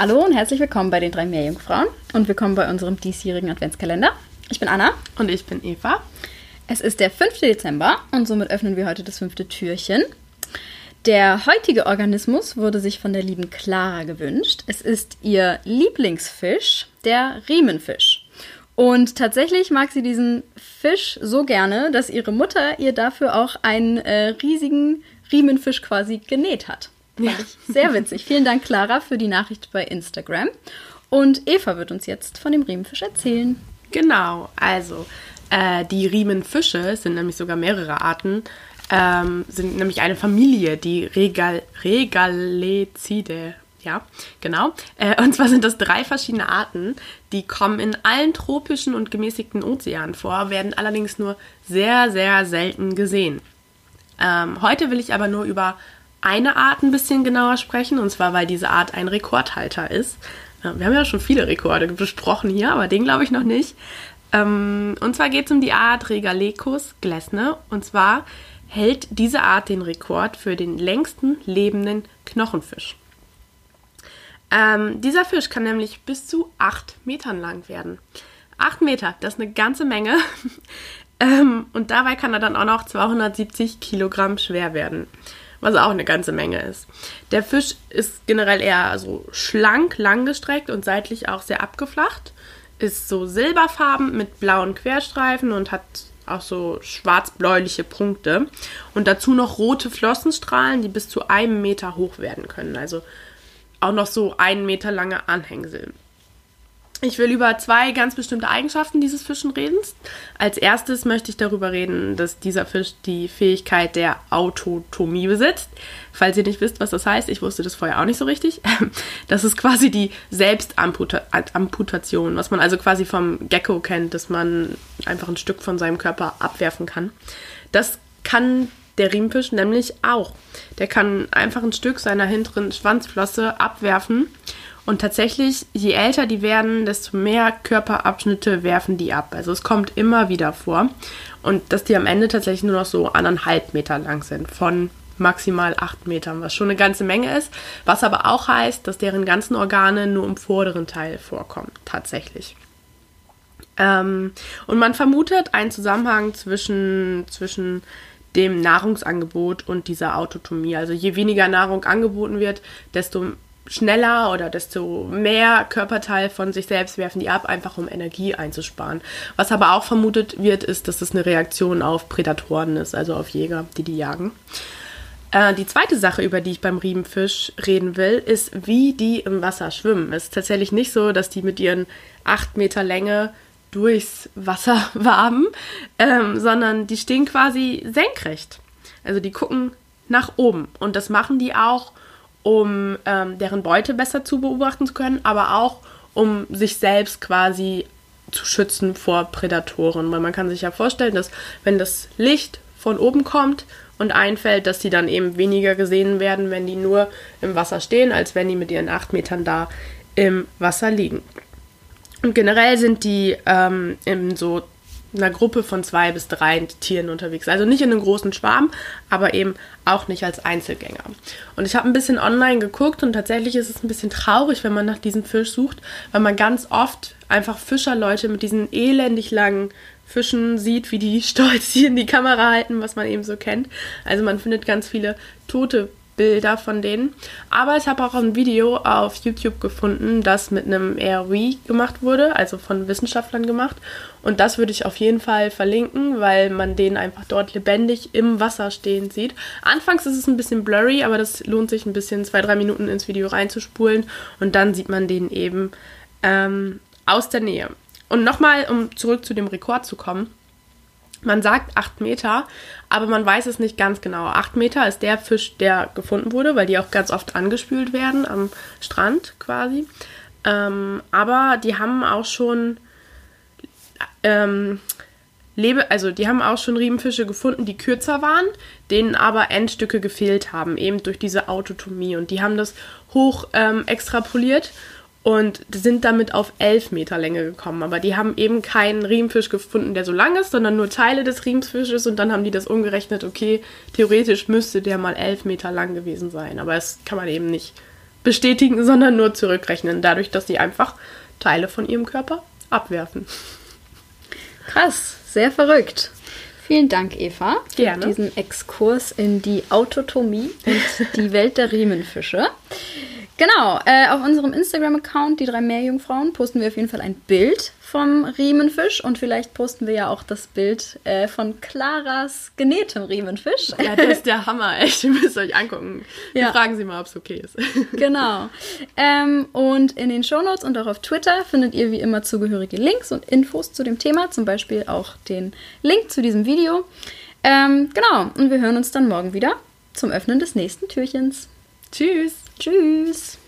Hallo und herzlich willkommen bei den drei Meerjungfrauen und willkommen bei unserem diesjährigen Adventskalender. Ich bin Anna. Und ich bin Eva. Es ist der 5. Dezember und somit öffnen wir heute das fünfte Türchen. Der heutige Organismus wurde sich von der lieben Clara gewünscht. Es ist ihr Lieblingsfisch, der Riemenfisch. Und tatsächlich mag sie diesen Fisch so gerne, dass ihre Mutter ihr dafür auch einen äh, riesigen Riemenfisch quasi genäht hat. Ich sehr witzig. Vielen Dank, Clara, für die Nachricht bei Instagram. Und Eva wird uns jetzt von dem Riemenfisch erzählen. Genau, also äh, die Riemenfische sind nämlich sogar mehrere Arten, ähm, sind nämlich eine Familie, die Regal Regalecidae. Ja, genau. Äh, und zwar sind das drei verschiedene Arten, die kommen in allen tropischen und gemäßigten Ozeanen vor, werden allerdings nur sehr, sehr selten gesehen. Ähm, heute will ich aber nur über eine Art ein bisschen genauer sprechen, und zwar weil diese Art ein Rekordhalter ist. Äh, Wir haben ja schon viele Rekorde besprochen hier, aber den glaube ich noch nicht. Ähm, und zwar geht es um die Art Regalecus glesne. Und zwar hält diese Art den Rekord für den längsten lebenden Knochenfisch. Ähm, dieser Fisch kann nämlich bis zu 8 Metern lang werden. 8 Meter, das ist eine ganze Menge. ähm, und dabei kann er dann auch noch 270 Kilogramm schwer werden, was auch eine ganze Menge ist. Der Fisch ist generell eher so schlank, langgestreckt und seitlich auch sehr abgeflacht. Ist so silberfarben mit blauen Querstreifen und hat auch so schwarz-bläuliche Punkte. Und dazu noch rote Flossenstrahlen, die bis zu einem Meter hoch werden können. Also auch noch so einen Meter lange Anhängsel. Ich will über zwei ganz bestimmte Eigenschaften dieses Fischen reden. Als erstes möchte ich darüber reden, dass dieser Fisch die Fähigkeit der Autotomie besitzt. Falls ihr nicht wisst, was das heißt, ich wusste das vorher auch nicht so richtig. Das ist quasi die Selbstamputation, was man also quasi vom Gecko kennt, dass man einfach ein Stück von seinem Körper abwerfen kann. Das kann der Riemenfisch nämlich auch. Der kann einfach ein Stück seiner hinteren Schwanzflosse abwerfen. Und tatsächlich, je älter die werden, desto mehr Körperabschnitte werfen die ab. Also es kommt immer wieder vor. Und dass die am Ende tatsächlich nur noch so anderthalb Meter lang sind. Von maximal acht Metern, was schon eine ganze Menge ist. Was aber auch heißt, dass deren ganzen Organe nur im vorderen Teil vorkommen. Tatsächlich. Ähm, und man vermutet einen Zusammenhang zwischen, zwischen dem Nahrungsangebot und dieser Autotomie. Also je weniger Nahrung angeboten wird, desto schneller oder desto mehr Körperteil von sich selbst werfen die ab, einfach um Energie einzusparen. Was aber auch vermutet wird, ist, dass es eine Reaktion auf Prädatoren ist, also auf Jäger, die die jagen. Äh, die zweite Sache, über die ich beim Riemenfisch reden will, ist, wie die im Wasser schwimmen. Es ist tatsächlich nicht so, dass die mit ihren acht Meter Länge durchs Wasser waben, ähm, sondern die stehen quasi senkrecht. Also die gucken nach oben. Und das machen die auch, um ähm, deren Beute besser zu beobachten zu können, aber auch um sich selbst quasi zu schützen vor Prädatoren. Weil man kann sich ja vorstellen, dass wenn das Licht von oben kommt und einfällt, dass die dann eben weniger gesehen werden, wenn die nur im Wasser stehen, als wenn die mit ihren acht Metern da im Wasser liegen. Und generell sind die ähm, in so einer Gruppe von zwei bis drei Tieren unterwegs. Also nicht in einem großen Schwarm, aber eben auch nicht als Einzelgänger. Und ich habe ein bisschen online geguckt und tatsächlich ist es ein bisschen traurig, wenn man nach diesem Fisch sucht, weil man ganz oft einfach Fischerleute mit diesen elendig langen Fischen sieht, wie die stolz hier in die Kamera halten, was man eben so kennt. Also man findet ganz viele tote Bilder von denen. Aber ich habe auch ein Video auf YouTube gefunden, das mit einem ROV gemacht wurde, also von Wissenschaftlern gemacht. Und das würde ich auf jeden Fall verlinken, weil man den einfach dort lebendig im Wasser stehen sieht. Anfangs ist es ein bisschen blurry, aber das lohnt sich ein bisschen zwei, drei Minuten ins Video reinzuspulen und dann sieht man den eben ähm, aus der Nähe. Und nochmal, um zurück zu dem Rekord zu kommen. Man sagt 8 Meter, aber man weiß es nicht ganz genau. 8 Meter ist der Fisch, der gefunden wurde, weil die auch ganz oft angespült werden am Strand quasi. Ähm, aber die haben auch schon ähm, Lebe, also die haben auch schon Riemenfische gefunden, die kürzer waren, denen aber Endstücke gefehlt haben, eben durch diese Autotomie. Und die haben das hoch ähm, extrapoliert und sind damit auf 11 Meter Länge gekommen. Aber die haben eben keinen Riemenfisch gefunden, der so lang ist, sondern nur Teile des Riemenfisches und dann haben die das umgerechnet, okay, theoretisch müsste der mal 11 Meter lang gewesen sein. Aber das kann man eben nicht bestätigen, sondern nur zurückrechnen, dadurch, dass sie einfach Teile von ihrem Körper abwerfen. Krass, sehr verrückt. Vielen Dank, Eva, für Gerne. diesen Exkurs in die Autotomie und die Welt der Riemenfische. Genau, äh, auf unserem Instagram-Account, die drei Meerjungfrauen, posten wir auf jeden Fall ein Bild vom Riemenfisch und vielleicht posten wir ja auch das Bild äh, von Claras genähtem Riemenfisch. Ja, das ist der Hammer, echt. Ihr müsst euch angucken. Wir Ja. fragen sie mal, ob es okay ist. Genau. Ähm, und in den Shownotes und auch auf Twitter findet ihr wie immer zugehörige Links und Infos zu dem Thema, zum Beispiel auch den Link zu diesem Video. Ähm, genau, und wir hören uns dann morgen wieder zum Öffnen des nächsten Türchens. Tschüss. Tschüss!